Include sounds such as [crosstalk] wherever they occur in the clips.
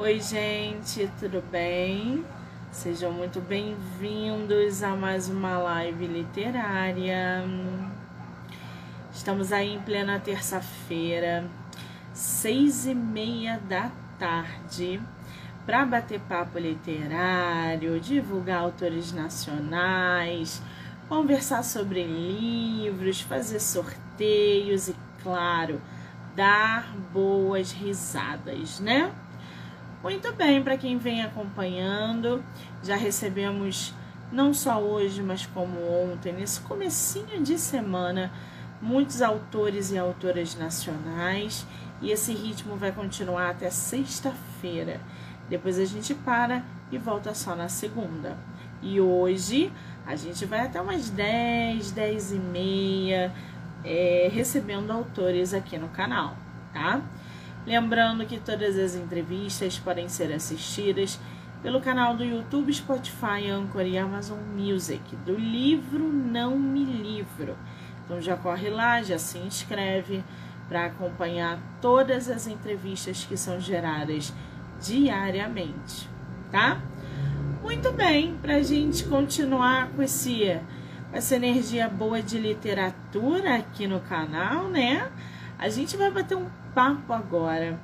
Oi, gente, tudo bem? Sejam muito bem-vindos a mais uma live literária. Estamos aí em plena terça-feira, seis e meia da tarde, para bater papo literário, divulgar autores nacionais, conversar sobre livros, fazer sorteios e, claro, dar boas risadas, né? Muito bem, para quem vem acompanhando, já recebemos não só hoje, mas como ontem, nesse comecinho de semana, muitos autores e autoras nacionais, e esse ritmo vai continuar até sexta-feira. Depois a gente para e volta só na segunda. E hoje a gente vai até umas 10, 10 e meia, é, recebendo autores aqui no canal, tá? Lembrando que todas as entrevistas podem ser assistidas pelo canal do YouTube, Spotify, Anchor e Amazon Music, do livro Não Me Livro. Então já corre lá, já se inscreve para acompanhar todas as entrevistas que são geradas diariamente, tá? Muito bem, para a gente continuar com esse, essa energia boa de literatura aqui no canal, né? A gente vai bater um papo agora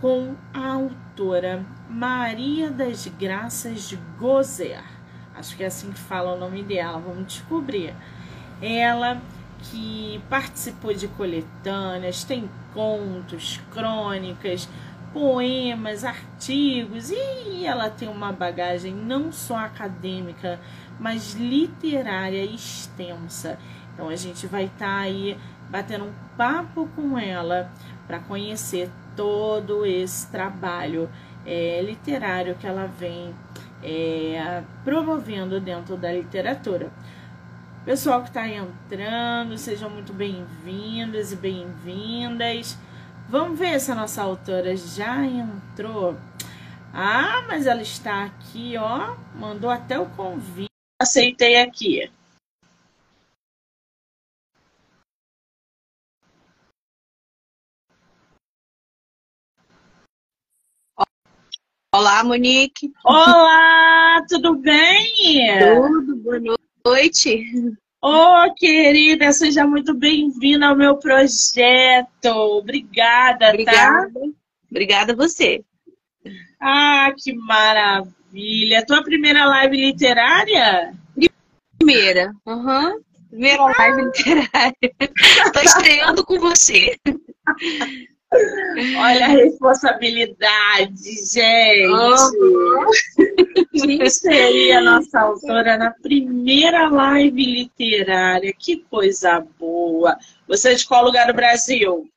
com a autora Maria das Graças Gozer. Acho que é assim que fala o nome dela, vamos descobrir. Ela que participou de coletâneas, tem contos, crônicas, poemas, artigos e ela tem uma bagagem não só acadêmica, mas literária extensa. Então a gente vai estar tá aí batendo um papo com ela para conhecer todo esse trabalho é, literário que ela vem é, promovendo dentro da literatura. Pessoal que está entrando, sejam muito bem-vindos e bem-vindas. Vamos ver se a nossa autora já entrou. Ah, mas ela está aqui, ó. Mandou até o convite. Aceitei aqui. Olá, Monique. Olá, tudo bem? Tudo, boa noite. Ô, oh, querida, seja muito bem-vinda ao meu projeto. Obrigada, Obrigada. tá? Obrigada a você. Ah, que maravilha. Tua primeira live literária? Primeira, uhum. Primeira ah. live literária. Estou estreando com você. Olha a responsabilidade, gente. Uhum. Quem seria a nossa autora na primeira live literária? Que coisa boa. Você é de qual lugar do Brasil?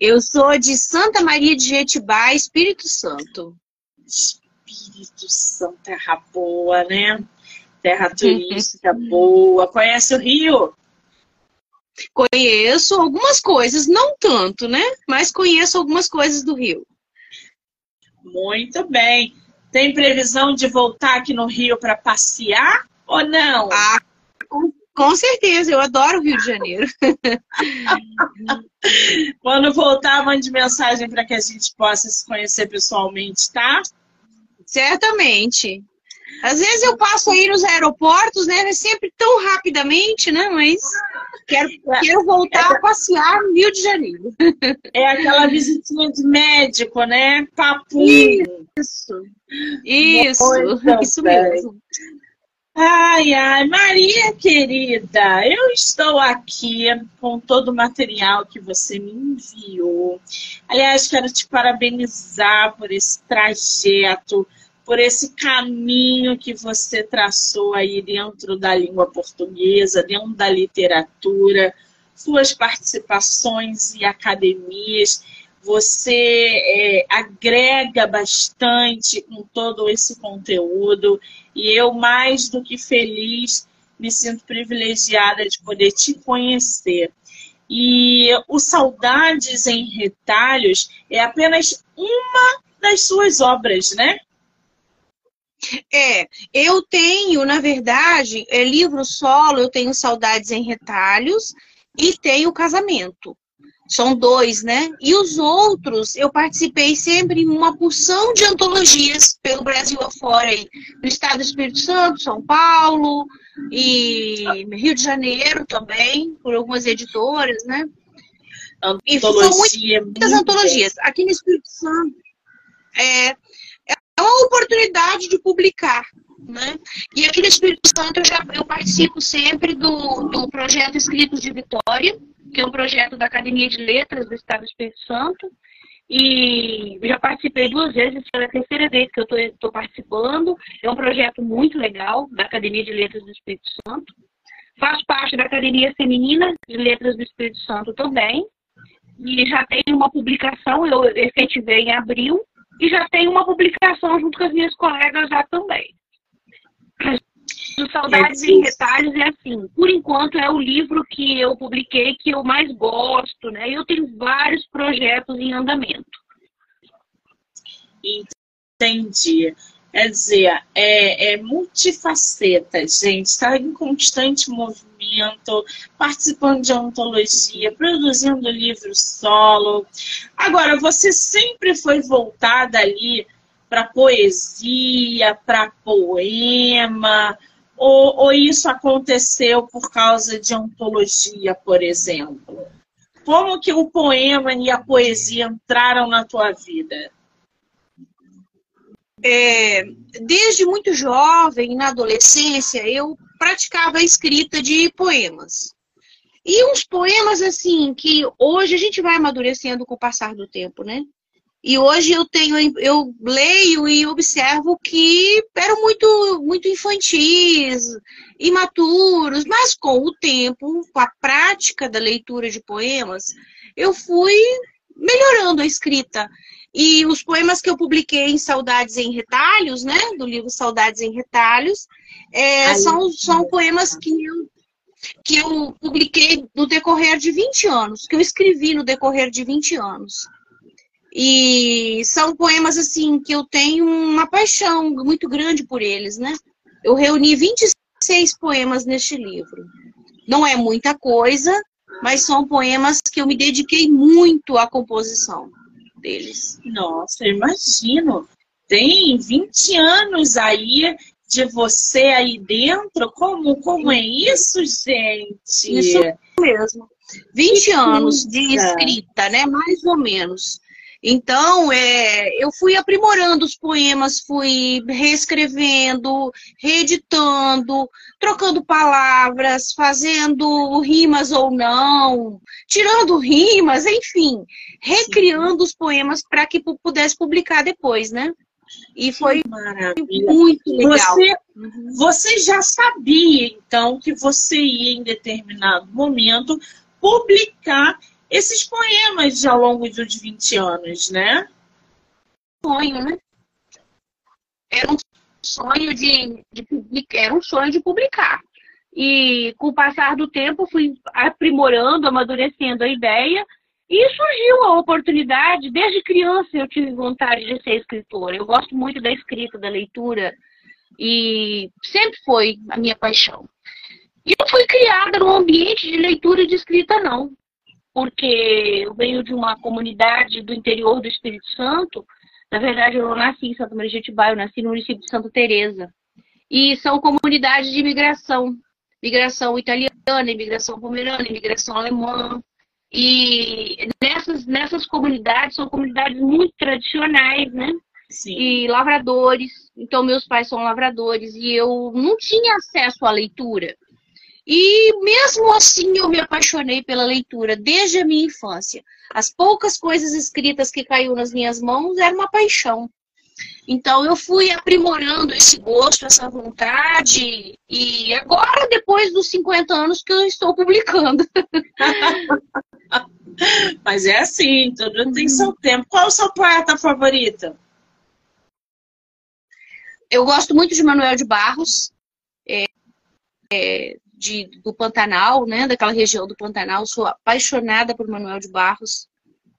Eu sou de Santa Maria de Jetibá, Espírito Santo. Espírito Santo, terra boa, né? Terra turística boa. Conhece o Rio? Conheço algumas coisas, não tanto, né? Mas conheço algumas coisas do Rio. Muito bem. Tem previsão de voltar aqui no Rio para passear ou não? Ah, com, com, certeza, eu adoro o Rio de Janeiro. [laughs] Quando voltar, mande mensagem para que a gente possa se conhecer pessoalmente, tá? Certamente. Às vezes eu passo aí nos aeroportos, né? É sempre tão rapidamente, né? Mas quero, quero voltar é, a passear no Rio de Janeiro. É aquela visitinha de médico, né? Papo. Isso. Isso. Muito isso bem. mesmo. Ai, ai, Maria querida, eu estou aqui com todo o material que você me enviou. Aliás, quero te parabenizar por esse trajeto por esse caminho que você traçou aí dentro da língua portuguesa, dentro da literatura, suas participações e academias. Você é, agrega bastante com todo esse conteúdo e eu, mais do que feliz, me sinto privilegiada de poder te conhecer. E o Saudades em Retalhos é apenas uma das suas obras, né? É, eu tenho, na verdade, é livro solo, eu tenho Saudades em Retalhos e tenho Casamento. São dois, né? E os outros, eu participei sempre em uma porção de antologias pelo Brasil afora, aí, no estado do Espírito Santo, São Paulo e Rio de Janeiro também, por algumas editoras, né? E são muitas antologias. Aqui no Espírito Santo é, é uma oportunidade de publicar. Né? E aqui no Espírito Santo eu, já, eu participo sempre do, do projeto Escritos de Vitória, que é um projeto da Academia de Letras do Estado do Espírito Santo. E já participei duas vezes, é a terceira vez que eu estou participando. É um projeto muito legal da Academia de Letras do Espírito Santo. Faço parte da Academia Feminina de Letras do Espírito Santo também. E já tenho uma publicação, eu efetivei em abril, e já tenho uma publicação junto com as minhas colegas já também. Do Saudades é em Retalhos é assim, por enquanto é o livro que eu publiquei que eu mais gosto, né? Eu tenho vários projetos em andamento. Entendi. Quer dizer, é, é multifaceta, gente, está em constante movimento, participando de antologia, produzindo livro solo. Agora, você sempre foi voltada ali para poesia, para poema, ou, ou isso aconteceu por causa de antologia, por exemplo? Como que o poema e a poesia entraram na tua vida? É, desde muito jovem, na adolescência, eu praticava a escrita de poemas. E uns poemas, assim, que hoje a gente vai amadurecendo com o passar do tempo, né? E hoje eu tenho, eu leio e observo que eram muito, muito infantis, imaturos, mas com o tempo, com a prática da leitura de poemas, eu fui melhorando a escrita. E os poemas que eu publiquei em Saudades em Retalhos, né, do livro Saudades em Retalhos, é, são, são poemas que eu, que eu publiquei no decorrer de 20 anos, que eu escrevi no decorrer de 20 anos. E são poemas, assim, que eu tenho uma paixão muito grande por eles, né? Eu reuni 26 poemas neste livro. Não é muita coisa, mas são poemas que eu me dediquei muito à composição deles. Nossa, imagino. Tem 20 anos aí de você aí dentro? Como, como é isso, gente? Isso mesmo. 20 que anos de escrita, né? Mais ou menos. Então, é, eu fui aprimorando os poemas, fui reescrevendo, reeditando, trocando palavras, fazendo rimas ou não, tirando rimas, enfim, recriando os poemas para que pudesse publicar depois, né? E foi muito legal. Você, você já sabia, então, que você ia, em determinado momento, publicar esses poemas ao longo dos 20 anos, né? Sonho, né? Era um sonho de, de publicar, era um sonho de publicar. E com o passar do tempo fui aprimorando, amadurecendo a ideia e surgiu a oportunidade, desde criança eu tive vontade de ser escritora. Eu gosto muito da escrita, da leitura e sempre foi a minha paixão. E não fui criada num ambiente de leitura e de escrita, não porque eu venho de uma comunidade do interior do Espírito Santo. Na verdade, eu nasci em Santa Maria de Jetibá, eu nasci no município de Santa Teresa. E são comunidades de imigração. Migração italiana, imigração pomerana, imigração alemã. E nessas, nessas comunidades, são comunidades muito tradicionais, né? Sim. E lavradores. Então, meus pais são lavradores. E eu não tinha acesso à leitura. E mesmo assim eu me apaixonei pela leitura desde a minha infância. As poucas coisas escritas que caiu nas minhas mãos era uma paixão. Então eu fui aprimorando esse gosto, essa vontade, e agora, depois dos 50 anos, que eu estou publicando. [laughs] Mas é assim, tudo tem seu tempo. Qual é o seu poeta favorito? Eu gosto muito de Manuel de Barros. É, é, de, do Pantanal, né, daquela região do Pantanal. Sou apaixonada por Manuel de Barros.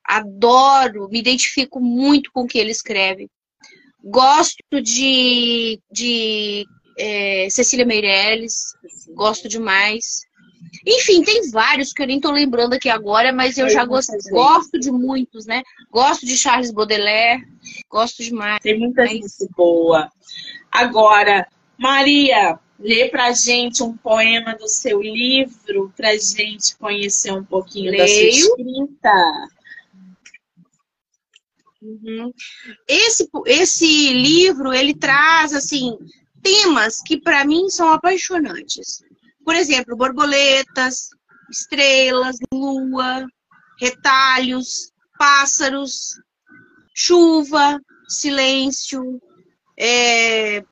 Adoro, me identifico muito com o que ele escreve. Gosto de, de é, Cecília Meirelles, gosto demais. Enfim, tem vários que eu nem tô lembrando aqui agora, mas eu, eu já gosto, gosto de muitos, né? Gosto de Charles Baudelaire, gosto demais. Tem muita gente boa. Agora, Maria, lê pra gente um poema do seu livro, pra gente conhecer um pouquinho Leio. da sua escrita. Uhum. Esse, esse livro, ele traz, assim, temas que para mim são apaixonantes. Por exemplo, borboletas, estrelas, lua, retalhos, pássaros, chuva, silêncio, é,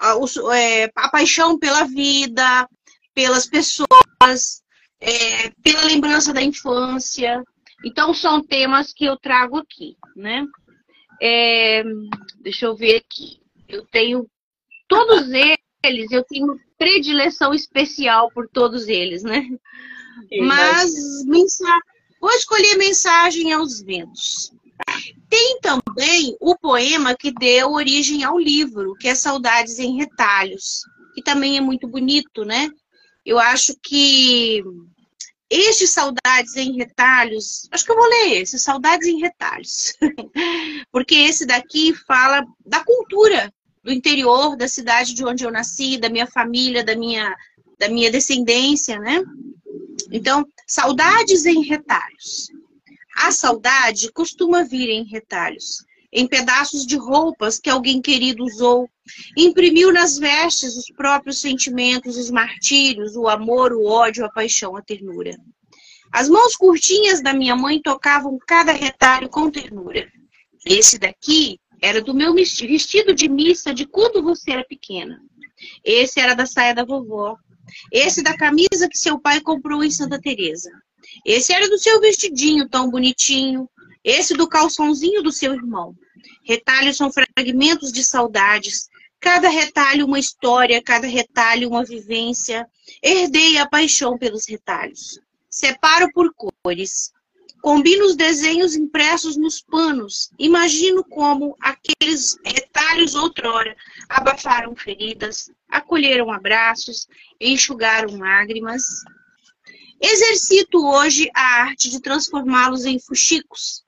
a, é, a, paixão pela vida, pelas pessoas, é, pela lembrança da infância. Então, são temas que eu trago aqui, né? É, deixa eu ver aqui. Eu tenho todos eles, eu tenho predileção especial por todos eles, né? Mas mensa... vou escolher mensagem aos ventos. Tem também o poema que deu origem ao livro, que é Saudades em Retalhos, que também é muito bonito, né? Eu acho que este Saudades em Retalhos, acho que eu vou ler esse, Saudades em Retalhos. [laughs] Porque esse daqui fala da cultura do interior da cidade de onde eu nasci, da minha família, da minha, da minha descendência, né? Então, saudades em retalhos. A saudade costuma vir em retalhos, em pedaços de roupas que alguém querido usou, imprimiu nas vestes os próprios sentimentos, os martírios, o amor, o ódio, a paixão, a ternura. As mãos curtinhas da minha mãe tocavam cada retalho com ternura. Esse daqui era do meu vestido de missa de quando você era pequena. Esse era da saia da vovó. Esse da camisa que seu pai comprou em Santa Teresa. Esse era do seu vestidinho tão bonitinho. Esse do calçãozinho do seu irmão. Retalhos são fragmentos de saudades. Cada retalho uma história, cada retalho uma vivência. Herdei a paixão pelos retalhos. Separo por cores. Combino os desenhos impressos nos panos. Imagino como aqueles retalhos outrora abafaram feridas, acolheram abraços, enxugaram lágrimas. Exercito hoje a arte de transformá-los em fuxicos.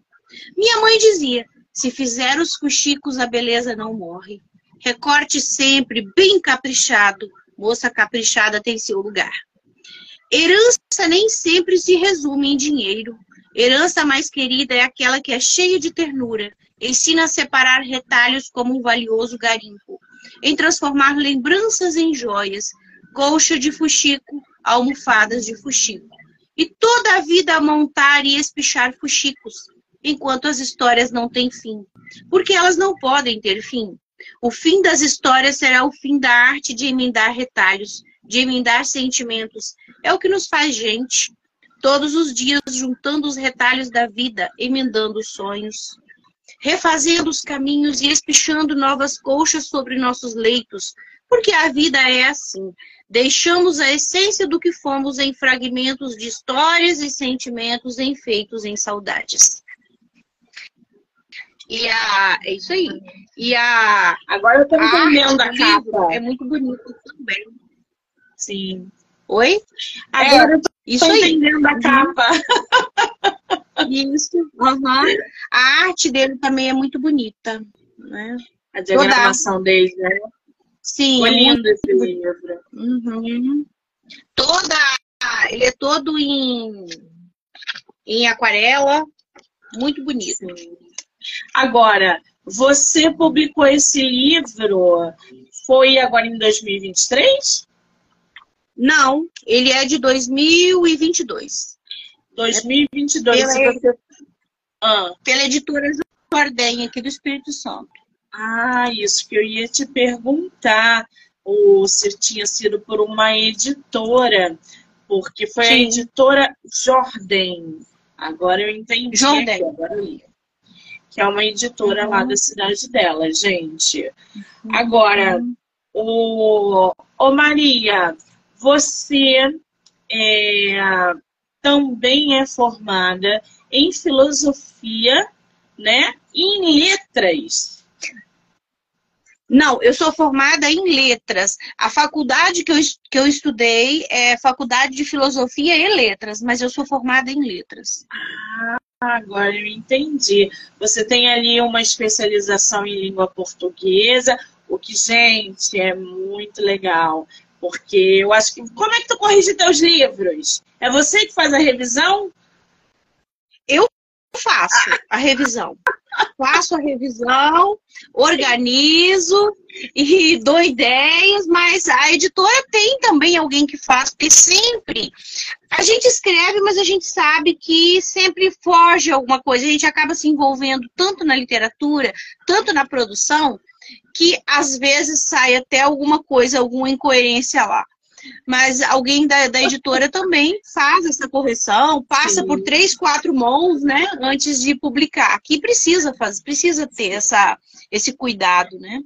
Minha mãe dizia: se fizer os fuxicos, a beleza não morre. Recorte sempre bem caprichado. Moça caprichada tem seu lugar. Herança nem sempre se resume em dinheiro. Herança mais querida é aquela que é cheia de ternura, ensina a separar retalhos como um valioso garimpo, em transformar lembranças em joias, colcha de fuxico, almofadas de fuxico, e toda a vida montar e espichar fuxicos, enquanto as histórias não têm fim, porque elas não podem ter fim. O fim das histórias será o fim da arte de emendar retalhos, de emendar sentimentos. É o que nos faz gente, todos os dias juntando os retalhos da vida, emendando os sonhos, refazendo os caminhos e espichando novas colchas sobre nossos leitos, porque a vida é assim. Deixamos a essência do que fomos em fragmentos de histórias e sentimentos enfeitos em saudades. E a. É isso aí. E a. Agora eu tô entendendo a, a capa. É muito bonito também. Sim. Oi? Agora é, eu tô isso entendendo a capa. [laughs] Isso. Uhum. A arte dele também é muito bonita. Né? A diagramação dele, né? Sim. Foi lindo esse livro. Uhum. Toda. Ele é todo em, em aquarela. Muito bonito. Sim. Agora, você publicou esse livro, foi agora em 2023? Não, ele é de 2022. 2022. É pela, você... ah. pela editora Jordem, aqui do Espírito Santo. Ah, isso que eu ia te perguntar. Ou se tinha sido por uma editora, porque foi Sim. a editora Jordem. Agora eu entendi. Jordem. que é uma editora uhum. lá da cidade dela, gente. Agora, uhum. o, o Maria, você é, também é formada em filosofia, né? E em letras. Não, eu sou formada em letras. A faculdade que eu, que eu estudei é Faculdade de Filosofia e Letras, mas eu sou formada em letras. Ah, agora eu entendi. Você tem ali uma especialização em língua portuguesa, o que, gente, é muito legal. Porque eu acho que. Como é que tu corrige teus livros? É você que faz a revisão? Eu faço a revisão faço a revisão, organizo e dou ideias, mas a editora tem também alguém que faz, porque sempre a gente escreve, mas a gente sabe que sempre foge alguma coisa, a gente acaba se envolvendo tanto na literatura, tanto na produção, que às vezes sai até alguma coisa, alguma incoerência lá mas alguém da, da editora também faz essa correção, passa Sim. por três, quatro mãos, né, antes de publicar. Aqui precisa fazer, precisa ter essa, esse cuidado, né?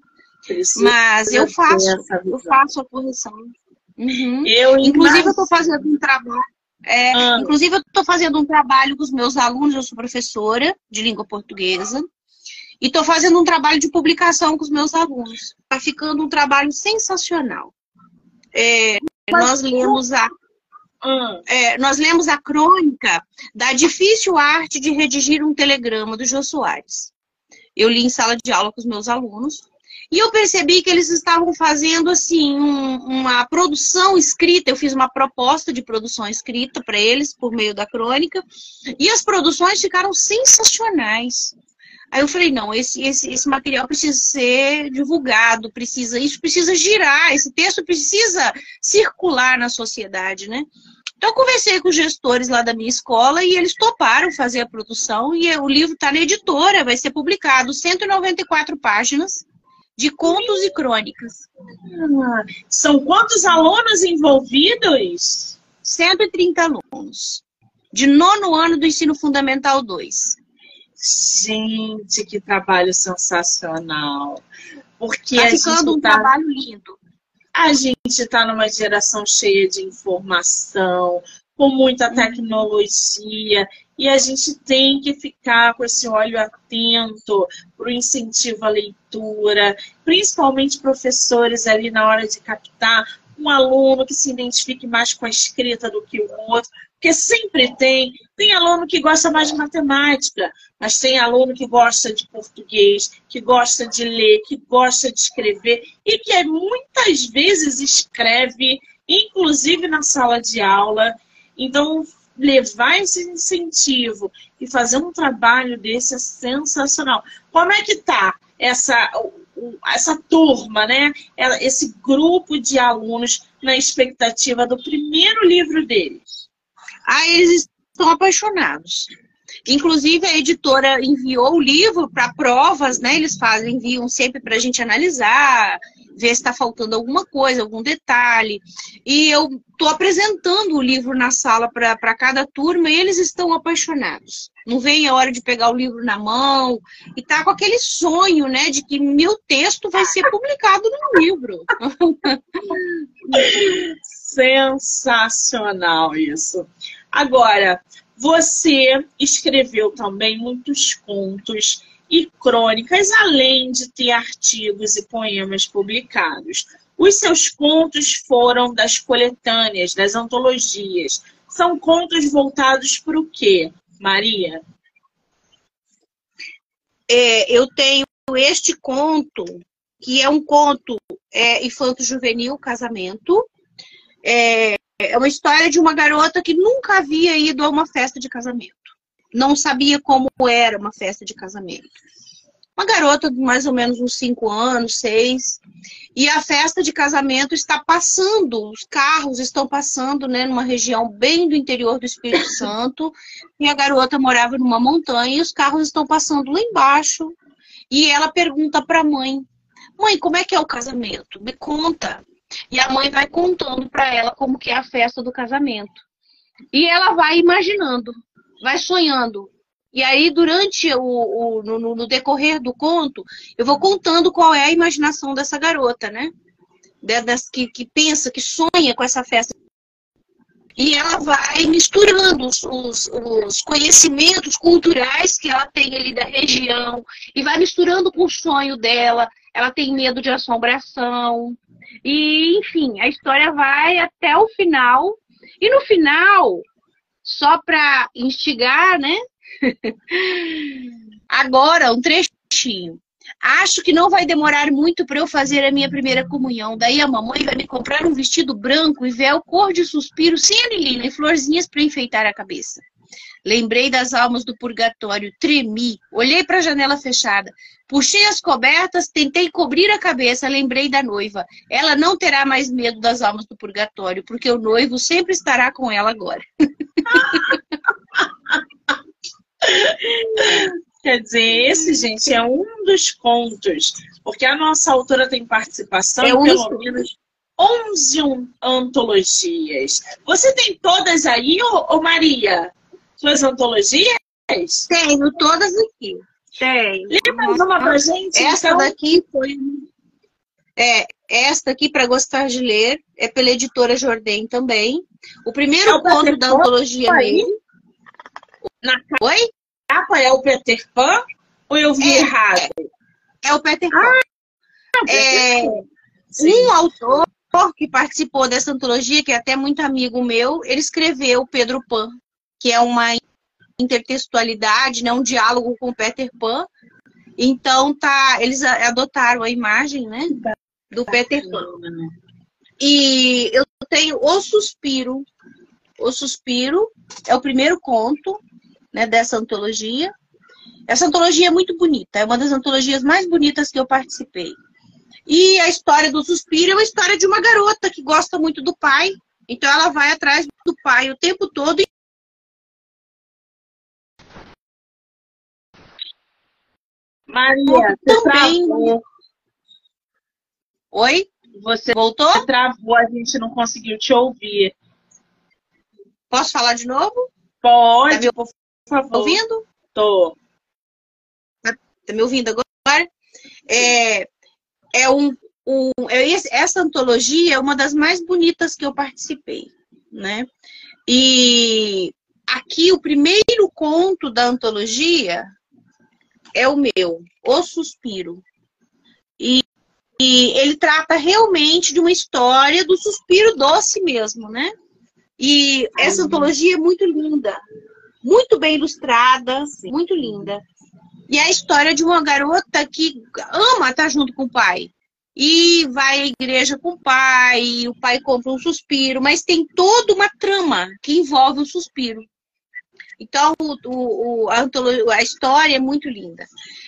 Precisa mas eu faço, eu faço a correção. Uhum. Eu inclusive eu estou fazendo um trabalho. É, ah. Inclusive, eu estou fazendo um trabalho com os meus alunos, eu sou professora de língua portuguesa, e estou fazendo um trabalho de publicação com os meus alunos. Está ficando um trabalho sensacional. É, nós lemos a hum. é, nós lemos a crônica da difícil arte de redigir um telegrama do Jô Soares. Eu li em sala de aula com os meus alunos e eu percebi que eles estavam fazendo assim um, uma produção escrita. Eu fiz uma proposta de produção escrita para eles por meio da crônica e as produções ficaram sensacionais. Aí eu falei, não, esse, esse, esse material precisa ser divulgado, precisa, isso precisa girar, esse texto precisa circular na sociedade, né? Então eu conversei com os gestores lá da minha escola e eles toparam fazer a produção e o livro está na editora, vai ser publicado 194 páginas de contos e crônicas. Ah, são quantos alunos envolvidos? 130 alunos. De nono ano do ensino fundamental 2. Gente, que trabalho sensacional. Porque tá ficando um tá... trabalho lindo. A gente está numa geração cheia de informação, com muita uhum. tecnologia, e a gente tem que ficar com esse olho atento para o incentivo à leitura, principalmente professores ali na hora de captar um aluno que se identifique mais com a escrita do que o outro, porque sempre tem. Tem aluno que gosta mais de matemática, mas tem aluno que gosta de português, que gosta de ler, que gosta de escrever e que muitas vezes escreve, inclusive na sala de aula. Então, levar esse incentivo e fazer um trabalho desse é sensacional. Como é que tá essa essa turma, né? Esse grupo de alunos na expectativa do primeiro livro deles? Ah, eles estão apaixonados. Inclusive, a editora enviou o livro para provas, né? Eles fazem, enviam sempre para a gente analisar, ver se está faltando alguma coisa, algum detalhe. E eu estou apresentando o livro na sala para cada turma e eles estão apaixonados. Não vem a hora de pegar o livro na mão e tá com aquele sonho, né, de que meu texto vai ser publicado no livro. [laughs] Sensacional isso. Agora, você escreveu também muitos contos e crônicas, além de ter artigos e poemas publicados. Os seus contos foram das coletâneas, das antologias. São contos voltados para o quê, Maria? É, eu tenho este conto, que é um conto é, infanto-juvenil, casamento. É, é uma história de uma garota que nunca havia ido a uma festa de casamento. Não sabia como era uma festa de casamento. Uma garota de mais ou menos uns cinco anos, seis. E a festa de casamento está passando, os carros estão passando, né, numa região bem do interior do Espírito [laughs] Santo. E a garota morava numa montanha e os carros estão passando lá embaixo. E ela pergunta para a mãe: Mãe, como é que é o casamento? Me conta. E a mãe vai contando para ela como que é a festa do casamento. E ela vai imaginando, vai sonhando. E aí, durante o, o no, no, decorrer do conto, eu vou contando qual é a imaginação dessa garota, né? Das, que, que pensa, que sonha com essa festa. E ela vai misturando os, os, os, conhecimentos culturais que ela tem ali da região, e vai misturando com o sonho dela, ela tem medo de assombração. E, enfim, a história vai até o final. E no final, só para instigar, né? [laughs] Agora, um trechinho. Acho que não vai demorar muito para eu fazer a minha primeira comunhão. Daí a mamãe vai me comprar um vestido branco e véu cor de suspiro, sem anilina e florzinhas para enfeitar a cabeça. Lembrei das almas do purgatório, tremi, olhei para a janela fechada, puxei as cobertas, tentei cobrir a cabeça, lembrei da noiva. Ela não terá mais medo das almas do purgatório, porque o noivo sempre estará com ela agora. [laughs] Quer dizer, esse, gente, é um dos contos, porque a nossa autora tem participação é um pelo menos 11 antologias. Você tem todas aí, ô, ô Maria? Suas antologias? Tenho todas aqui. Tenho. Lembra mais uma pra gente? Essa então? daqui foi. É, esta aqui, para gostar de ler, é pela editora Jordem também. O primeiro é o conto da antologia mesmo. Na... Oi? capa é o Peter Pan ou eu vi é, errado? É, é, o Peter Pan. Ah, é, um autor que participou dessa antologia, que é até muito amigo meu, ele escreveu Pedro Pan, que é uma intertextualidade, né, um diálogo com Peter Pan. Então tá, eles adotaram a imagem, né, do Peter Pan. E eu tenho O Suspiro. O Suspiro é o primeiro conto né, dessa antologia. Essa antologia é muito bonita, é uma das antologias mais bonitas que eu participei. E a história do Suspiro é uma história de uma garota que gosta muito do pai, então ela vai atrás do pai o tempo todo. Maria, também. Travou. Oi? Você voltou? Você travou, a gente não conseguiu te ouvir. Posso falar de novo? Pode. Tá por favor. Ouvindo? Tô. Tá, tá me ouvindo agora? É, é um, um é essa antologia é uma das mais bonitas que eu participei, né? E aqui o primeiro conto da antologia é o meu, O Suspiro. E, e ele trata realmente de uma história do suspiro doce mesmo, né? E essa antologia é muito linda muito bem ilustrada, muito linda. E é a história de uma garota que ama estar junto com o pai. E vai à igreja com o pai, o pai compra um suspiro, mas tem toda uma trama que envolve o suspiro. Então, o, o, a, a história é muito linda.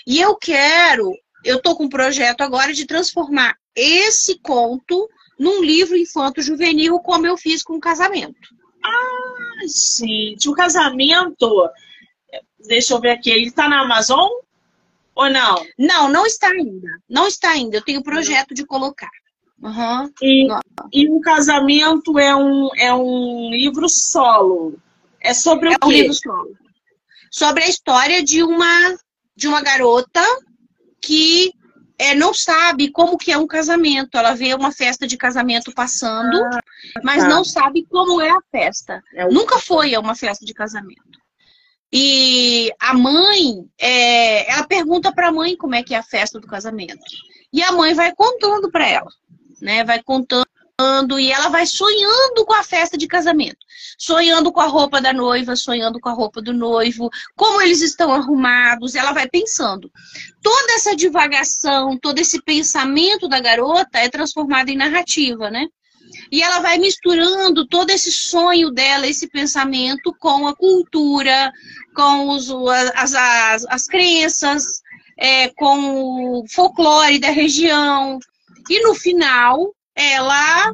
E eu quero, eu estou com um projeto agora de transformar esse conto num livro infanto-juvenil, como eu fiz com o casamento. Ah, gente, o casamento. Deixa eu ver aqui, ele está na Amazon ou não? Não, não está ainda. Não está ainda. Eu tenho projeto de colocar. Uhum. E, e o casamento é um, é um livro solo. É sobre é o quê? Um livro solo. Sobre a história de uma, de uma garota que é, não sabe como que é um casamento. Ela vê uma festa de casamento passando, ah, mas tá. não sabe como é a festa. É o... Nunca foi a uma festa de casamento. E a mãe, é, ela pergunta para a mãe como é que é a festa do casamento. E a mãe vai contando para ela, né? Vai contando e ela vai sonhando com a festa de casamento, sonhando com a roupa da noiva, sonhando com a roupa do noivo, como eles estão arrumados, ela vai pensando. Toda essa divagação, todo esse pensamento da garota é transformado em narrativa, né? E ela vai misturando todo esse sonho dela, esse pensamento, com a cultura, com os, as, as, as crenças, é, com o folclore da região. E no final, ela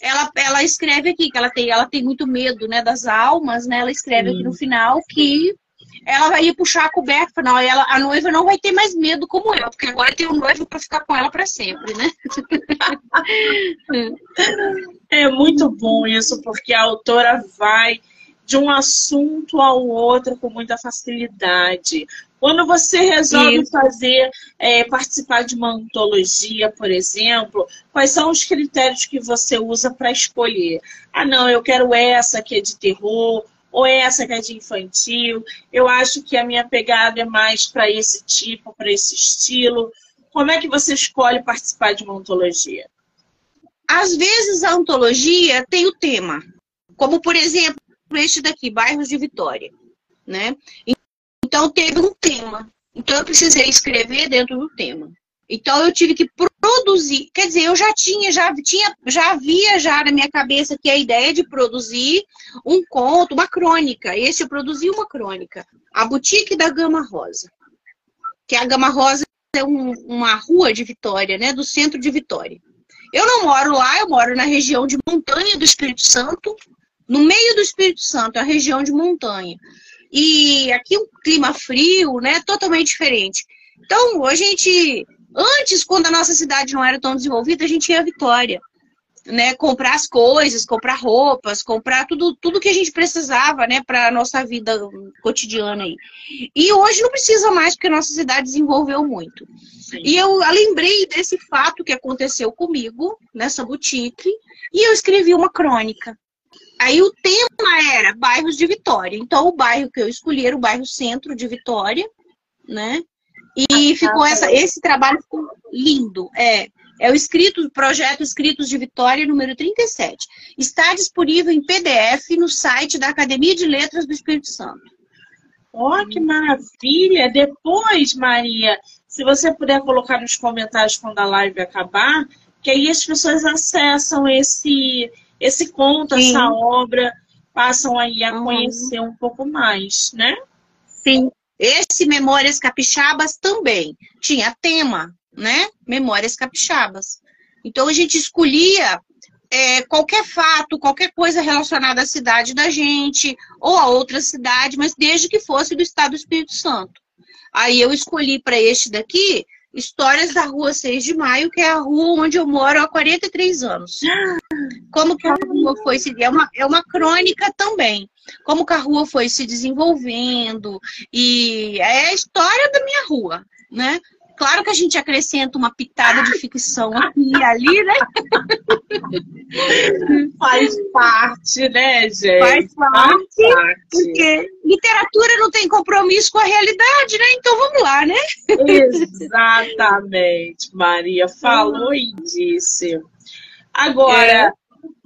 ela, ela escreve aqui que ela tem, ela tem muito medo né, das almas, né? Ela escreve aqui no final que ela vai ir puxar a coberta, não, ela, a noiva não vai ter mais medo como eu, porque agora tem um noivo para ficar com ela para sempre, né? [laughs] é muito bom isso, porque a autora vai de um assunto ao outro com muita facilidade. Quando você resolve Isso. fazer, é, participar de uma antologia, por exemplo, quais são os critérios que você usa para escolher? Ah, não, eu quero essa que é de terror, ou essa que é de infantil. Eu acho que a minha pegada é mais para esse tipo, para esse estilo. Como é que você escolhe participar de uma antologia? Às vezes a antologia tem o tema, como por exemplo este daqui, Bairros de Vitória, né? Então teve um tema. Então eu precisei escrever dentro do tema. Então eu tive que produzir, quer dizer, eu já tinha, já tinha, já havia já na minha cabeça que a ideia de produzir um conto, uma crônica. Esse eu produzi uma crônica, a boutique da Gama Rosa, que a Gama Rosa é um, uma rua de Vitória, né, do centro de Vitória. Eu não moro lá, eu moro na região de montanha do Espírito Santo, no meio do Espírito Santo, a região de montanha. E aqui um clima frio, né, totalmente diferente. Então, a gente Antes, quando a nossa cidade não era tão desenvolvida, a gente ia a Vitória. Né, comprar as coisas, comprar roupas, comprar tudo, tudo que a gente precisava, né, para a nossa vida cotidiana aí. E hoje não precisa mais, porque a nossa cidade desenvolveu muito. Sim. E eu lembrei desse fato que aconteceu comigo nessa boutique e eu escrevi uma crônica. Aí o tema era bairros de Vitória. Então o bairro que eu escolhi era o bairro centro de Vitória, né? E ficou essa, esse trabalho ficou lindo. É, é o escrito, projeto Escritos de Vitória, número 37. Está disponível em PDF no site da Academia de Letras do Espírito Santo. Ó, oh, que maravilha! Depois, Maria, se você puder colocar nos comentários quando a live acabar, que aí as pessoas acessam esse, esse conto, Sim. essa obra, passam aí a uhum. conhecer um pouco mais, né? Sim. Esse Memórias Capixabas também tinha tema, né? Memórias Capixabas. Então a gente escolhia é, qualquer fato, qualquer coisa relacionada à cidade da gente ou a outra cidade, mas desde que fosse do estado do Espírito Santo. Aí eu escolhi para este daqui Histórias da Rua 6 de Maio, que é a rua onde eu moro há 43 anos. Como que a rua foi se é uma, é uma crônica também. Como que a rua foi se desenvolvendo e é a história da minha rua, né? Claro que a gente acrescenta uma pitada de ficção aqui e ali, né? Faz parte, né, gente? Faz parte, Faz parte, porque literatura não tem compromisso com a realidade, né? Então vamos lá, né? Exatamente, Maria falou e disse. Agora, é.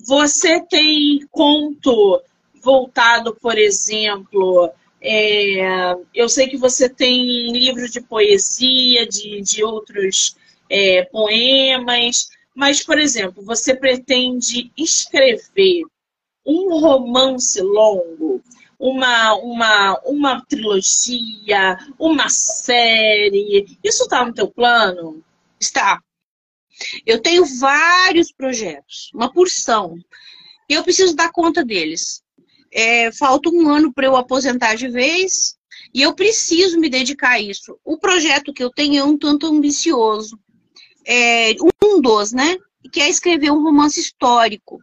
você tem conto voltado, por exemplo, é, eu sei que você tem livros de poesia, de, de outros é, poemas, mas, por exemplo, você pretende escrever um romance longo, uma, uma, uma trilogia, uma série. Isso está no teu plano? Está. Eu tenho vários projetos, uma porção. Eu preciso dar conta deles é, falta um ano para eu aposentar de vez e eu preciso me dedicar a isso. O projeto que eu tenho é um tanto ambicioso. É, um dos, né? Que é escrever um romance histórico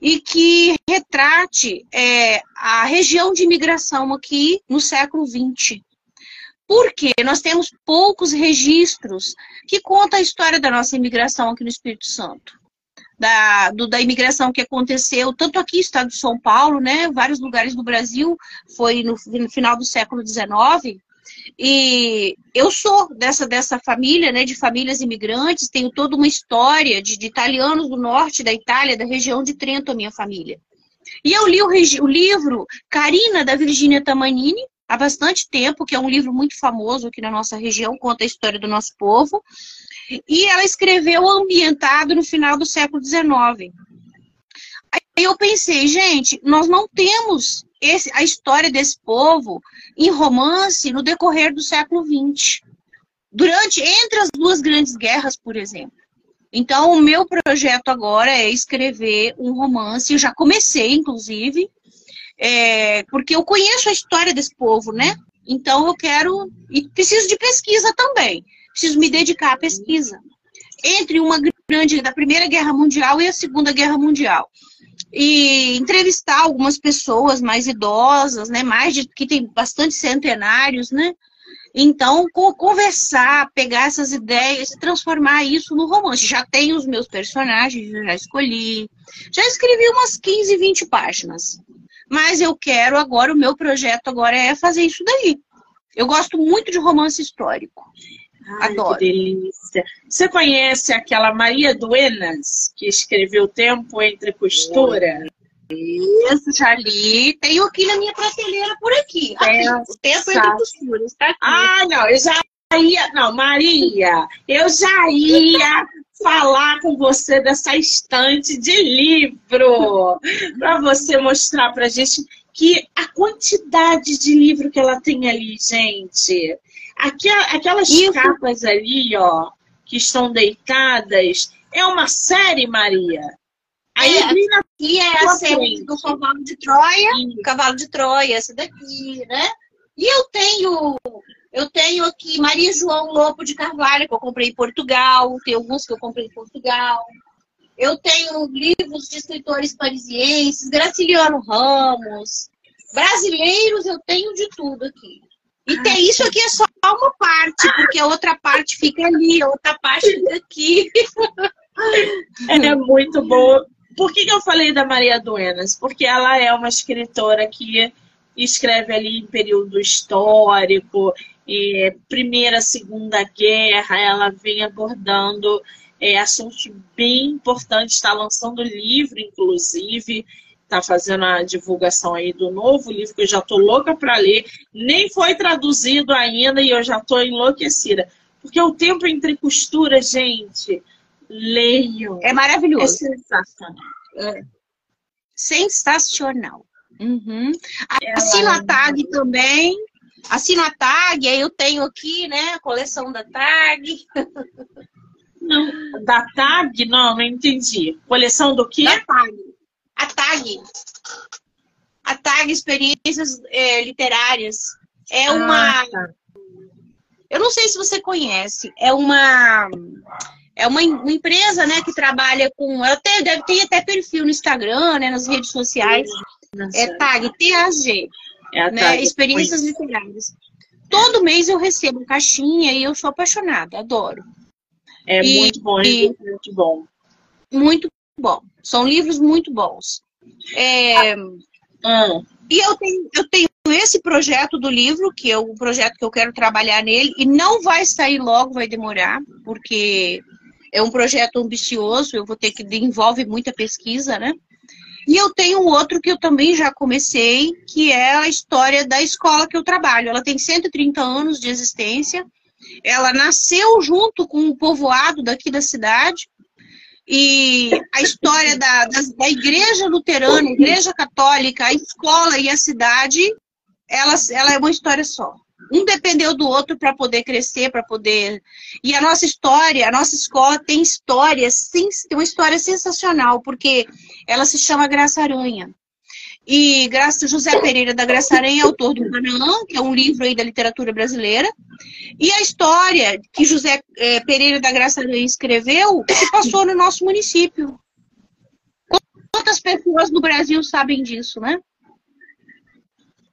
e que retrate é, a região de imigração aqui no século XX. Porque nós temos poucos registros que contam a história da nossa imigração aqui no Espírito Santo da, do, da imigração que aconteceu, tanto aqui no estado de São Paulo, né, vários lugares do Brasil, foi no, no final do século XIX, e eu sou dessa, dessa família, né, de famílias imigrantes, tenho toda uma história de, de italianos do norte da Itália, da região de Trento, a minha família. E eu li o, o livro Carina, da Virginia Tamanini, há bastante tempo, que é um livro muito famoso aqui na nossa região, conta a história do nosso povo. E ela escreveu ambientado no final do século XIX. Aí eu pensei, gente, nós não temos esse, a história desse povo em romance no decorrer do século XX. Durante, entre as duas grandes guerras, por exemplo. Então, o meu projeto agora é escrever um romance. Eu já comecei, inclusive, é, porque eu conheço a história desse povo, né? Então, eu quero. E preciso de pesquisa também preciso me dedicar à pesquisa. Entre uma grande, da Primeira Guerra Mundial e a Segunda Guerra Mundial. E entrevistar algumas pessoas mais idosas, né? Mais de que tem bastante centenários, né? Então, conversar, pegar essas ideias e transformar isso no romance. Já tenho os meus personagens, já escolhi. Já escrevi umas 15, 20 páginas. Mas eu quero agora, o meu projeto agora é fazer isso daí. Eu gosto muito de romance histórico. Ai, Adoro. Que delícia. Você conhece aquela Maria Duenas, que escreveu Tempo entre Costura? Isso, já li. Tenho aqui na minha prateleira por aqui. aqui o Tempo entre Costuras. Tá aqui. Ah, não, eu já ia. Não, Maria, eu já ia falar com você dessa estante de livro para você mostrar para gente que a quantidade de livro que ela tem ali, gente. Aquelas Isso. capas ali, ó, que estão deitadas, é uma série, Maria. Aí é, aqui é a série do cavalo de Troia, Sim. cavalo de Troia, essa daqui, né? E eu tenho, eu tenho aqui Maria João Lopo de Carvalho, que eu comprei em Portugal, tem alguns que eu comprei em Portugal. Eu tenho livros de escritores parisienses, Graciliano Ramos, brasileiros, eu tenho de tudo aqui. E tem isso aqui é só uma parte, porque a outra parte fica ali, a outra parte fica aqui. [laughs] É muito boa. Por que, que eu falei da Maria Duenas? Porque ela é uma escritora que escreve ali em período histórico, e Primeira, Segunda Guerra, ela vem abordando é, assuntos bem importantes, está lançando livro, inclusive, está fazendo a divulgação aí do novo livro, que eu já estou louca para ler, nem foi traduzido ainda e eu já estou enlouquecida. Porque o tempo entre costuras, gente, leiam. É maravilhoso. É sensacional. É. Sensacional. Uhum. Assino a tag também. Assino a tag, aí eu tenho aqui, né, a coleção da tag. Não, da tag? Não, não entendi. Coleção do quê? Da tag. A tag. A tag Experiências é, Literárias. É ah, uma. Tá. Eu não sei se você conhece. É uma. É uma, uma empresa, né, que trabalha com. Ela tem, deve ter até perfil no Instagram, né, nas redes sociais. É TAG, TAG. É né, tag. Experiências Literárias. Todo mês eu recebo caixinha e eu sou apaixonada, adoro. É e, muito bom, é muito bom. Muito bom. São livros muito bons. É, ah. E eu tenho, eu tenho esse projeto do livro, que é o projeto que eu quero trabalhar nele, e não vai sair logo, vai demorar, porque é um projeto ambicioso, eu vou ter que envolve muita pesquisa, né? E eu tenho outro que eu também já comecei, que é a história da escola que eu trabalho. Ela tem 130 anos de existência. Ela nasceu junto com o povoado daqui da cidade. E a história da, da, da igreja luterana, igreja católica, a escola e a cidade, ela, ela é uma história só. Um dependeu do outro para poder crescer, para poder. E a nossa história, a nossa escola tem história, sim, tem uma história sensacional, porque ela se chama Graça Aranha. E Graça, José Pereira da Graça Aranha é autor do Canaã, que é um livro aí da literatura brasileira. E a história que José é, Pereira da Graça Aranha escreveu se passou no nosso município. Quantas pessoas no Brasil sabem disso, né?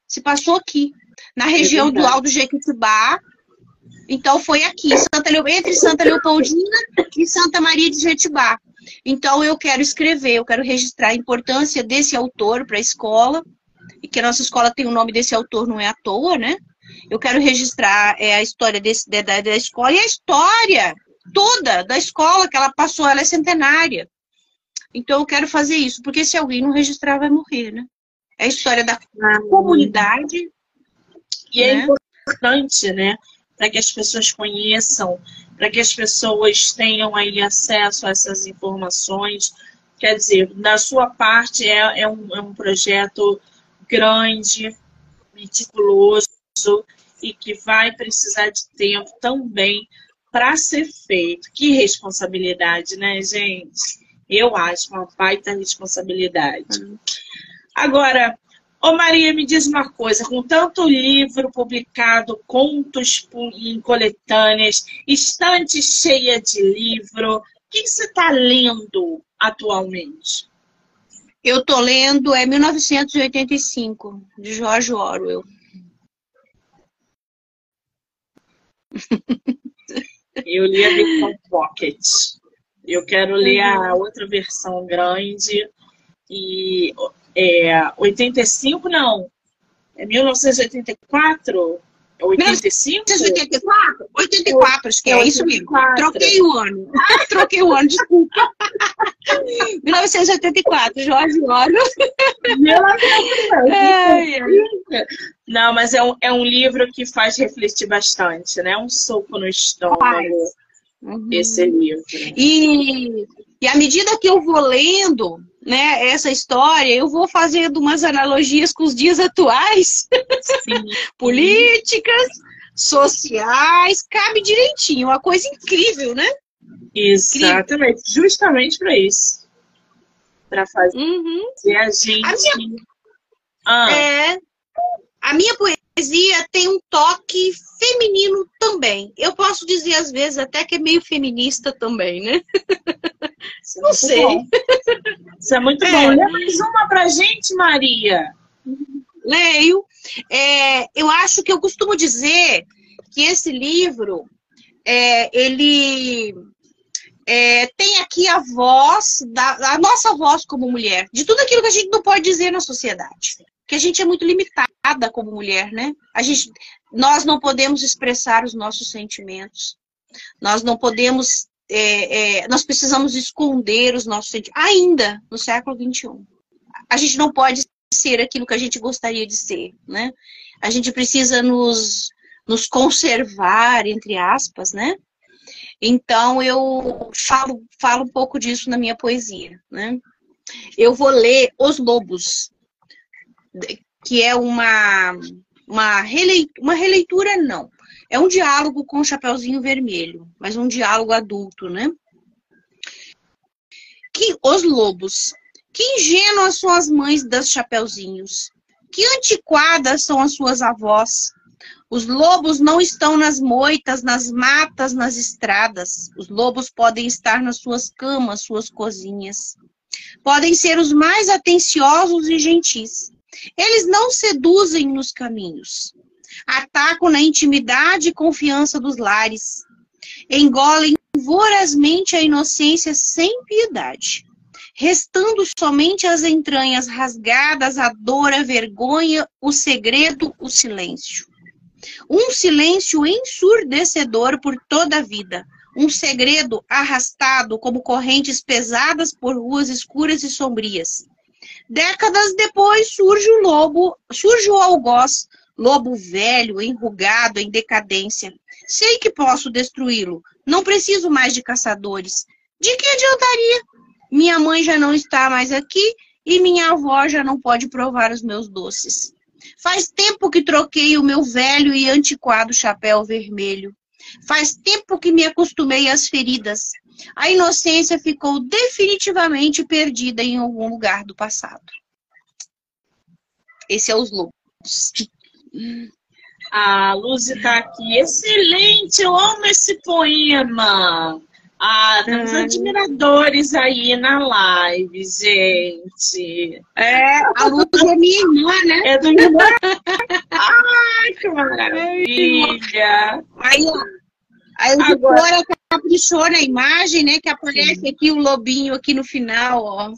Se passou aqui, na região é do Alto Jequitibá. Então foi aqui, Santa entre Santa Leopoldina e Santa Maria de Jetibá. Então, eu quero escrever, eu quero registrar a importância desse autor para a escola, e que a nossa escola tem o nome desse autor, não é à toa, né? Eu quero registrar é, a história desse, da, da escola e a história toda da escola que ela passou, ela é centenária. Então, eu quero fazer isso, porque se alguém não registrar, vai morrer, né? É a história da comunidade. E é né? é importante, né? Para que as pessoas conheçam para que as pessoas tenham aí acesso a essas informações. Quer dizer, da sua parte é, é, um, é um projeto grande, meticuloso e que vai precisar de tempo também para ser feito. Que responsabilidade, né, gente? Eu acho uma baita responsabilidade. Uhum. Agora, Ô Maria, me diz uma coisa, com tanto livro publicado, contos em coletâneas, estante cheia de livro, o que, você está lendo atualmente? Eu estou lendo é 1985, de George Orwell. Eu li a versão Pocket. Eu quero ler a uhum. outra versão grande. E é, 85 não, é 1984, 85? 1984? 84, acho que é, é isso mesmo. Troquei o ano. Ah, troquei o ano, desculpa. [laughs] 1984, Jorge Orwell. Não, mas é um, é um livro que faz refletir bastante, né? Um soco no estômago. Uhum. Esse livro. E, e à medida que eu vou lendo, né, essa história, eu vou fazendo umas analogias com os dias atuais, [laughs] políticas, sociais, cabe direitinho, uma coisa incrível, né? Exatamente, incrível. justamente para isso. Para fazer uhum. a gente. A minha... Ah. É, a minha poesia tem um toque feminino também. Eu posso dizer, às vezes, até que é meio feminista também, né? [laughs] É Não sei. Bom. Isso é muito é. bom. Lê mais uma pra gente, Maria. Leio. É, eu acho que eu costumo dizer que esse livro, é, ele é, tem aqui a voz, da, a nossa voz como mulher, de tudo aquilo que a gente não pode dizer na sociedade. Que a gente é muito limitada como mulher, né? A gente, nós não podemos expressar os nossos sentimentos. Nós não podemos é, é, nós precisamos esconder os nossos sentimentos, ainda no século XXI. A gente não pode ser aquilo que a gente gostaria de ser, né? A gente precisa nos, nos conservar, entre aspas, né? Então, eu falo, falo um pouco disso na minha poesia, né? Eu vou ler Os Lobos, que é uma, uma, releitura, uma releitura, não, é um diálogo com o Chapeuzinho Vermelho, mas um diálogo adulto, né? Que os lobos, que ingênuas são as mães das Chapeuzinhos, que antiquadas são as suas avós. Os lobos não estão nas moitas, nas matas, nas estradas. Os lobos podem estar nas suas camas, suas cozinhas. Podem ser os mais atenciosos e gentis. Eles não seduzem nos caminhos atacam na intimidade e confiança dos lares, engolem vorazmente a inocência sem piedade, restando somente as entranhas rasgadas, a dor, a vergonha, o segredo, o silêncio. Um silêncio ensurdecedor por toda a vida, um segredo arrastado como correntes pesadas por ruas escuras e sombrias. Décadas depois surge o lobo, surge o algoz, lobo velho, enrugado, em decadência. Sei que posso destruí-lo. Não preciso mais de caçadores. De que adiantaria? Minha mãe já não está mais aqui e minha avó já não pode provar os meus doces. Faz tempo que troquei o meu velho e antiquado chapéu vermelho. Faz tempo que me acostumei às feridas. A inocência ficou definitivamente perdida em algum lugar do passado. Esse é os lobos. A Luzi está aqui. Excelente, eu amo esse poema. Ah, temos hum. admiradores aí na live, gente. É, a Luz é minha irmã, né? É do irmão. [laughs] Ai, que maravilha. Aí, ó. Aí o Agora... caprichou na imagem, né? Que aparece Sim. aqui o lobinho aqui no final, ó.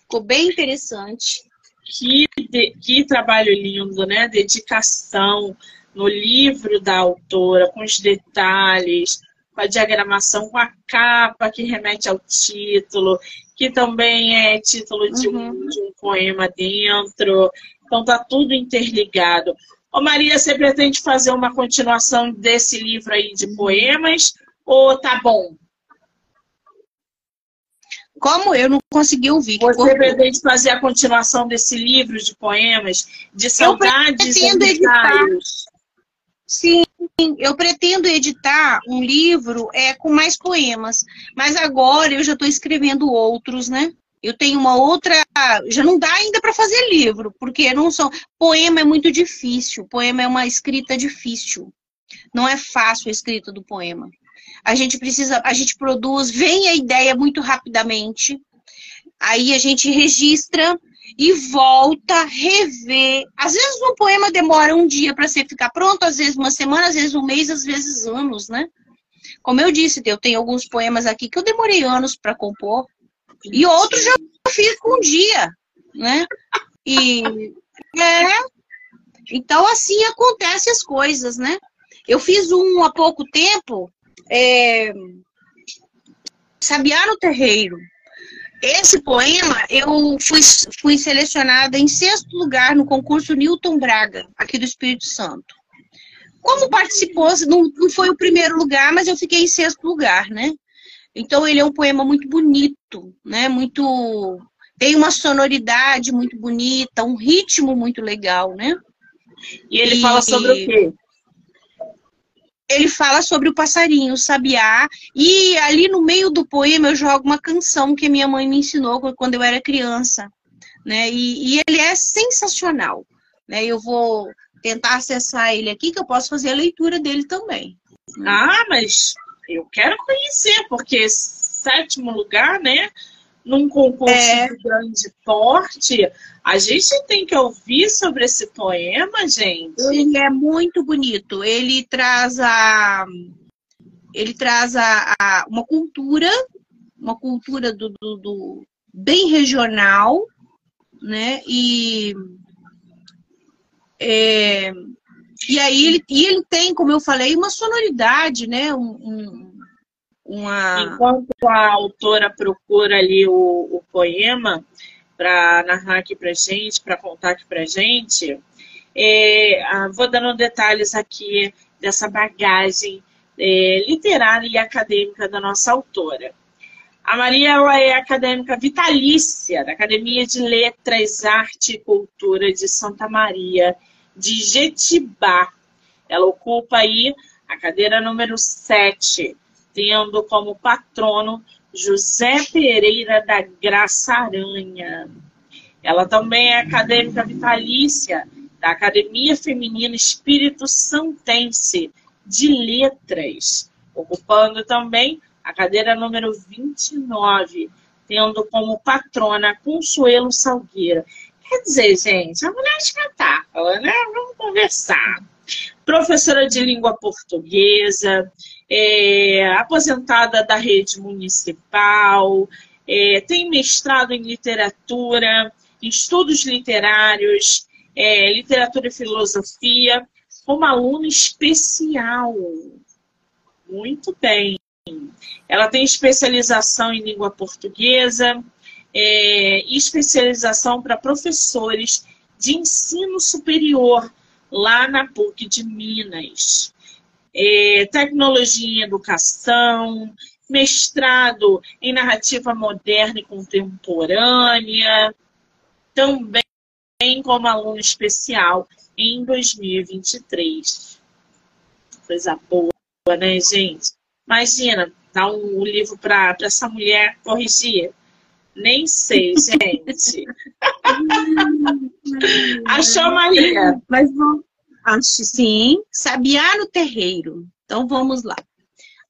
Ficou bem interessante. Que, de, que trabalho lindo, né? Dedicação no livro da autora, com os detalhes, com a diagramação, com a capa que remete ao título, que também é título de, uhum. um, de um poema dentro. Então tá tudo interligado. Ô Maria, você pretende fazer uma continuação desse livro aí de poemas? Ou tá bom? Como eu não consegui ouvir? Você pretende fazer a continuação desse livro de poemas, de saudades eu pretendo editar. Sim, eu pretendo editar um livro é, com mais poemas. Mas agora eu já estou escrevendo outros, né? Eu tenho uma outra. Já não dá ainda para fazer livro, porque não são. Poema é muito difícil. Poema é uma escrita difícil. Não é fácil a escrita do poema. A gente precisa, a gente produz, vem a ideia muito rapidamente, aí a gente registra e volta, rever. Às vezes um poema demora um dia para você ficar pronto, às vezes uma semana, às vezes um mês, às vezes anos, né? Como eu disse, eu tenho alguns poemas aqui que eu demorei anos para compor e outros já fiz com um dia, né? E é, Então, assim acontecem as coisas, né? Eu fiz um há pouco tempo, é... Sabiá no Terreiro. Esse poema, eu fui, fui selecionada em sexto lugar no concurso Newton Braga, aqui do Espírito Santo. Como participou, não, não foi o primeiro lugar, mas eu fiquei em sexto lugar, né? Então ele é um poema muito bonito, né? Muito tem uma sonoridade muito bonita, um ritmo muito legal, né? E ele e, fala sobre o quê? Ele fala sobre o passarinho, o sabiá, e ali no meio do poema eu jogo uma canção que minha mãe me ensinou quando eu era criança, né? E, e ele é sensacional, né? Eu vou tentar acessar ele aqui, que eu posso fazer a leitura dele também. Ah, mas eu quero conhecer, porque sétimo lugar, né? num concurso é. de grande porte, a gente tem que ouvir sobre esse poema, gente. Ele é muito bonito. Ele traz a ele traz a, a uma cultura, uma cultura do, do, do, bem regional, né? E é, e aí ele, e ele tem, como eu falei, uma sonoridade, né? Um, um, uma... Enquanto a autora procura ali o, o poema para narrar aqui para gente, para contar aqui para gente, é, ah, vou dando detalhes aqui dessa bagagem é, literária e acadêmica da nossa autora. A Maria ela é acadêmica vitalícia da Academia de Letras, Arte e Cultura de Santa Maria de Jetibá. Ela ocupa aí a cadeira número 7 tendo como patrono José Pereira da Graça Aranha. Ela também é acadêmica vitalícia da Academia Feminina Espírito Santense de Letras, ocupando também a cadeira número 29, tendo como patrona Consuelo Salgueira. Quer dizer, gente, a mulher é espetáculo, né? Vamos conversar. Professora de língua portuguesa, é, aposentada da rede municipal, é, tem mestrado em literatura, em estudos literários, é, literatura e filosofia, como aluna especial. Muito bem. Ela tem especialização em língua portuguesa é, especialização para professores de ensino superior lá na PUC de Minas é, tecnologia em educação, mestrado em narrativa moderna e contemporânea, também como aluno especial em 2023. Coisa boa, né, gente? Imagina, um, um livro para essa mulher corrigir. Nem sei, gente. [laughs] Achou, Maria? Mas vamos. Acho sim. Sabiá no terreiro. Então vamos lá.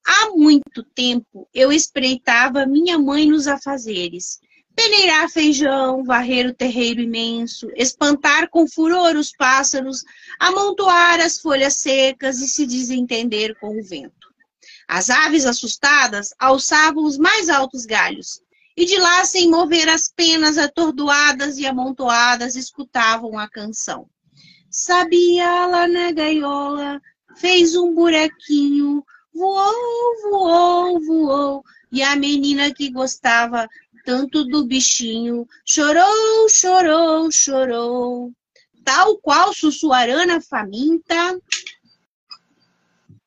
Há muito tempo eu espreitava minha mãe nos afazeres. Peneirar feijão, varrer o terreiro imenso, espantar com furor os pássaros, amontoar as folhas secas e se desentender com o vento. As aves assustadas alçavam os mais altos galhos, e de lá, sem mover as penas atordoadas e amontoadas, escutavam a canção. Sabia lá na gaiola, fez um buraquinho, voou, voou, voou. E a menina que gostava tanto do bichinho, chorou, chorou, chorou. Tal qual Sussuarana faminta,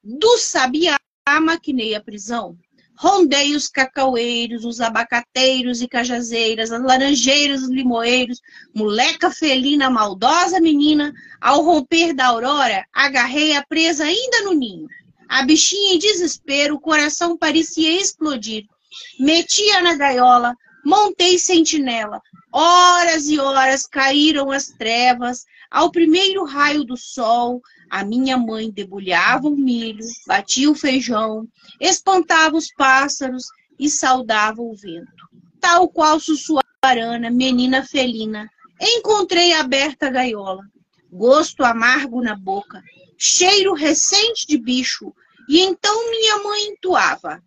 do sabiá maquinei a prisão. Rondei os cacaueiros, os abacateiros e cajazeiras, as laranjeiras, os limoeiros, moleca felina, maldosa menina, ao romper da aurora, agarrei a presa ainda no ninho. A bichinha em desespero, o coração parecia explodir. Metia na gaiola, montei sentinela. Horas e horas caíram as trevas, ao primeiro raio do sol, a minha mãe debulhava o milho, batia o feijão, espantava os pássaros e saudava o vento. Tal qual Sussuarana, menina felina, encontrei aberta a gaiola, gosto amargo na boca, cheiro recente de bicho, e então minha mãe entoava.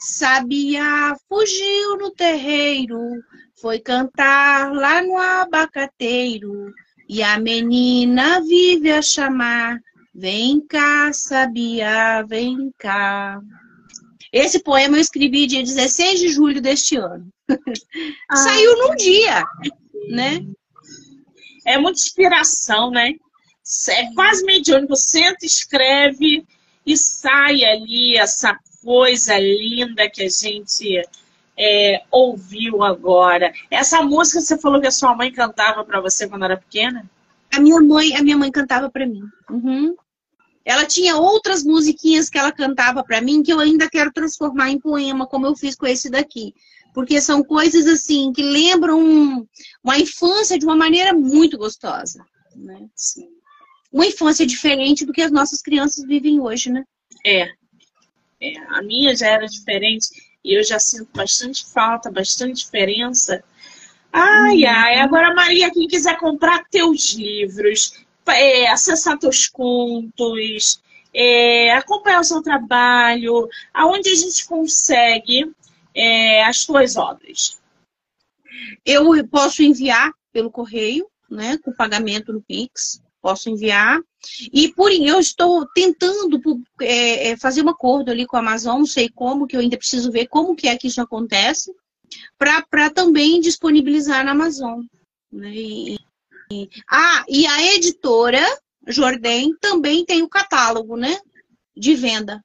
Sabia, fugiu no terreiro, foi cantar lá no abacateiro, E a menina vive a chamar, vem cá, sabia, vem cá. Esse poema eu escrevi dia 16 de julho deste ano. [laughs] Ah, Saiu num dia, né? É muita inspiração, né? É quase mediúnico. Senta, escreve e sai ali essa coisa linda que a gente é, ouviu agora. Essa música você falou que a sua mãe cantava para você quando era pequena? A minha mãe, a minha mãe cantava para mim. Uhum. Ela tinha outras musiquinhas que ela cantava para mim que eu ainda quero transformar em poema, como eu fiz com esse daqui. Porque são coisas assim que lembram uma infância de uma maneira muito gostosa. Né? Uma infância diferente do que as nossas crianças vivem hoje, né? É. é. A minha já era diferente e eu já sinto bastante falta, bastante diferença. Ai, uhum. ai. Agora, Maria, quem quiser comprar teus livros, é, acessar teus contos, é, acompanhar o seu trabalho, aonde a gente consegue é, as tuas obras? Eu posso enviar pelo correio, né, com pagamento no Pix, posso enviar. E por eu estou tentando é, é, fazer um acordo ali com a Amazon, não sei como, que eu ainda preciso ver como que é que isso acontece, para também disponibilizar na Amazon. Né? E, e, ah, e a editora Jordem também tem o catálogo, né? De venda.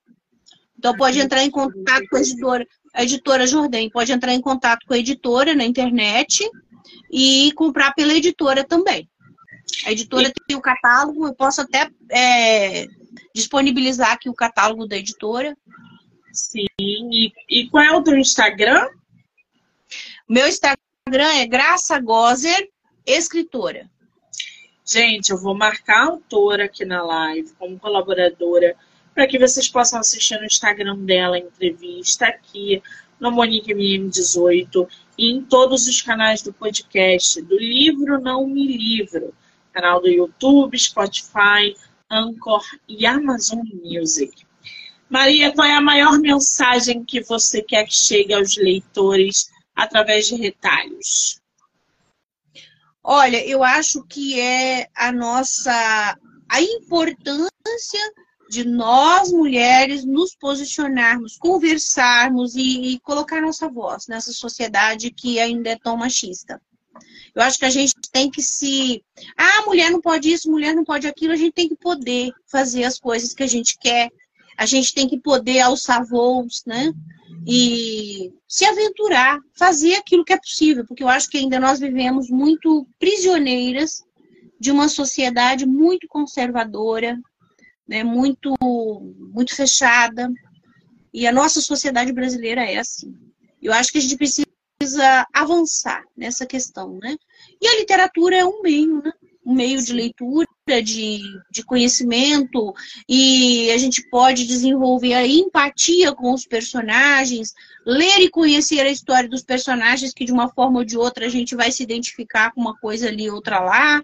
Então pode entrar em contato com a editora, a editora Jordem, pode entrar em contato com a editora na internet e comprar pela editora também. A editora tem o catálogo, eu posso até é, disponibilizar aqui o catálogo da editora. Sim, e, e qual é o teu Instagram? Meu Instagram é Graça Gozer, escritora. Gente, eu vou marcar a autora aqui na live como colaboradora para que vocês possam assistir no Instagram dela a entrevista aqui no Monique MM18 e em todos os canais do podcast, do livro Não Me Livro canal do YouTube, Spotify, Anchor e Amazon Music. Maria, qual é a maior mensagem que você quer que chegue aos leitores através de retalhos? Olha, eu acho que é a nossa a importância de nós mulheres nos posicionarmos, conversarmos e, e colocar nossa voz nessa sociedade que ainda é tão machista. Eu acho que a gente tem que se. Ah, mulher não pode isso, mulher não pode aquilo. A gente tem que poder fazer as coisas que a gente quer. A gente tem que poder alçar voos, né? E se aventurar, fazer aquilo que é possível, porque eu acho que ainda nós vivemos muito prisioneiras de uma sociedade muito conservadora, né? muito, muito fechada. E a nossa sociedade brasileira é assim. Eu acho que a gente precisa precisa avançar nessa questão, né? E a literatura é um meio, né? Um meio de leitura, de, de conhecimento, e a gente pode desenvolver a empatia com os personagens, ler e conhecer a história dos personagens, que de uma forma ou de outra a gente vai se identificar com uma coisa ali, outra lá,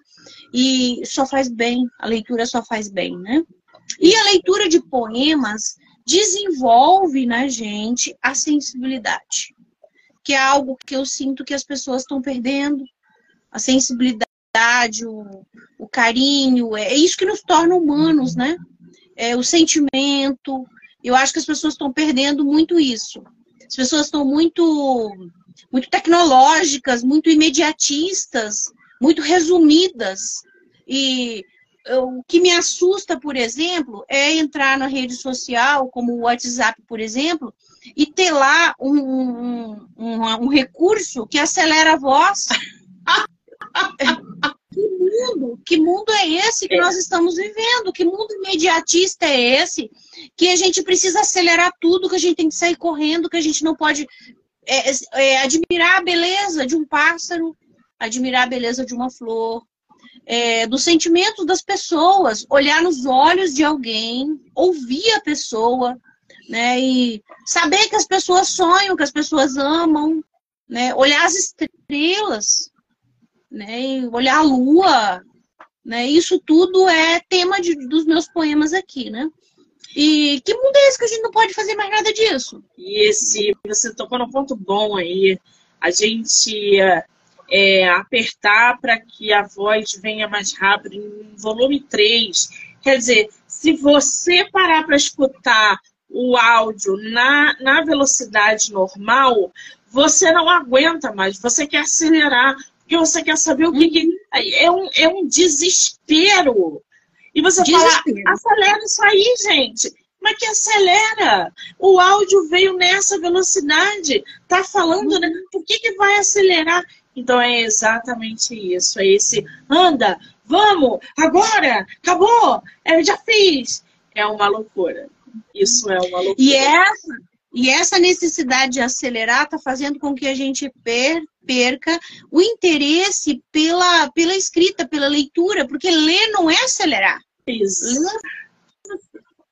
e só faz bem, a leitura só faz bem, né? E a leitura de poemas desenvolve na gente a sensibilidade que é algo que eu sinto que as pessoas estão perdendo. A sensibilidade, o, o carinho, é, é isso que nos torna humanos, né? É, o sentimento. Eu acho que as pessoas estão perdendo muito isso. As pessoas estão muito, muito tecnológicas, muito imediatistas, muito resumidas. E o que me assusta, por exemplo, é entrar na rede social, como o WhatsApp, por exemplo, e ter lá um, um, um, um recurso que acelera a voz. [laughs] que mundo, que mundo é esse que nós estamos vivendo? Que mundo imediatista é esse? Que a gente precisa acelerar tudo, que a gente tem que sair correndo, que a gente não pode é, é, admirar a beleza de um pássaro, admirar a beleza de uma flor, é, dos sentimentos das pessoas, olhar nos olhos de alguém, ouvir a pessoa, né? E saber que as pessoas sonham, que as pessoas amam, né? Olhar as estrelas, né? E olhar a lua, né? Isso tudo é tema de, dos meus poemas aqui, né? E que mundo é esse que a gente não pode fazer mais nada disso? E esse, você tocou num ponto bom aí. A gente é, apertar para que a voz venha mais rápido, em volume 3. Quer dizer, se você parar para escutar o áudio na, na velocidade normal, você não aguenta mais, você quer acelerar, porque você quer saber o que, que é, um, é um desespero. E você desespero. fala, acelera isso aí, gente. Mas que acelera? O áudio veio nessa velocidade. Tá falando, né? Por que, que vai acelerar? Então é exatamente isso. É esse anda, vamos, agora, acabou, eu já fiz. É uma loucura. Isso é uma loucura. E essa, e essa necessidade de acelerar está fazendo com que a gente per, perca o interesse pela, pela escrita, pela leitura, porque ler não é acelerar. Isso. Ler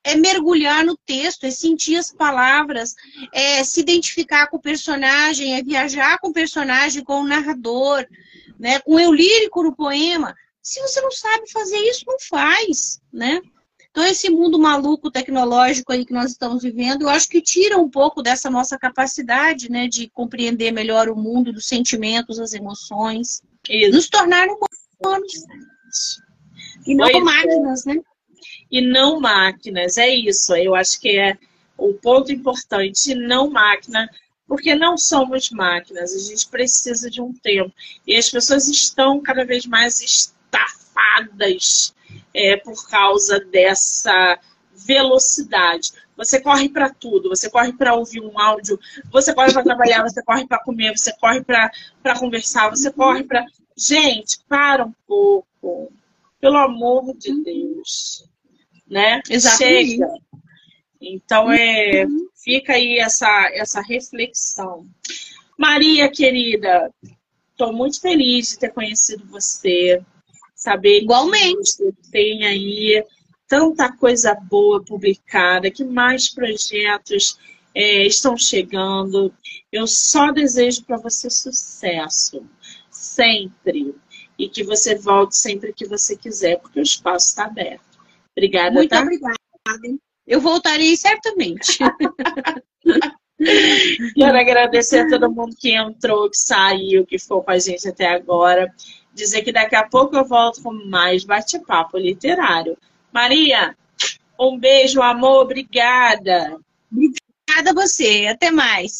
é mergulhar no texto, é sentir as palavras, é se identificar com o personagem, é viajar com o personagem, com o narrador, né, com o eu lírico no poema. Se você não sabe fazer isso, não faz, né? Então, esse mundo maluco tecnológico aí que nós estamos vivendo, eu acho que tira um pouco dessa nossa capacidade, né, de compreender melhor o mundo, dos sentimentos, as emoções, isso. nos tornar humanos. E não pois é. máquinas, é. né? e não máquinas. É isso, eu acho que é o ponto importante, não máquina, porque não somos máquinas, a gente precisa de um tempo. E as pessoas estão cada vez mais estafadas é, por causa dessa velocidade. Você corre para tudo, você corre para ouvir um áudio, você corre para trabalhar, você corre para comer, você corre para conversar, você corre para. Gente, para um pouco. Pelo amor de Deus né? Exatamente. Chega. Então, é, fica aí essa, essa reflexão. Maria, querida, estou muito feliz de ter conhecido você. Saber Igualmente. que você tem aí tanta coisa boa publicada, que mais projetos é, estão chegando. Eu só desejo para você sucesso, sempre. E que você volte sempre que você quiser, porque o espaço está aberto. Obrigada. Muito tá? obrigada. Eu voltarei certamente. [laughs] Quero agradecer a todo mundo que entrou, que saiu, que ficou com a gente até agora. Dizer que daqui a pouco eu volto com mais bate-papo literário. Maria, um beijo, amor, obrigada. Obrigada a você. Até mais.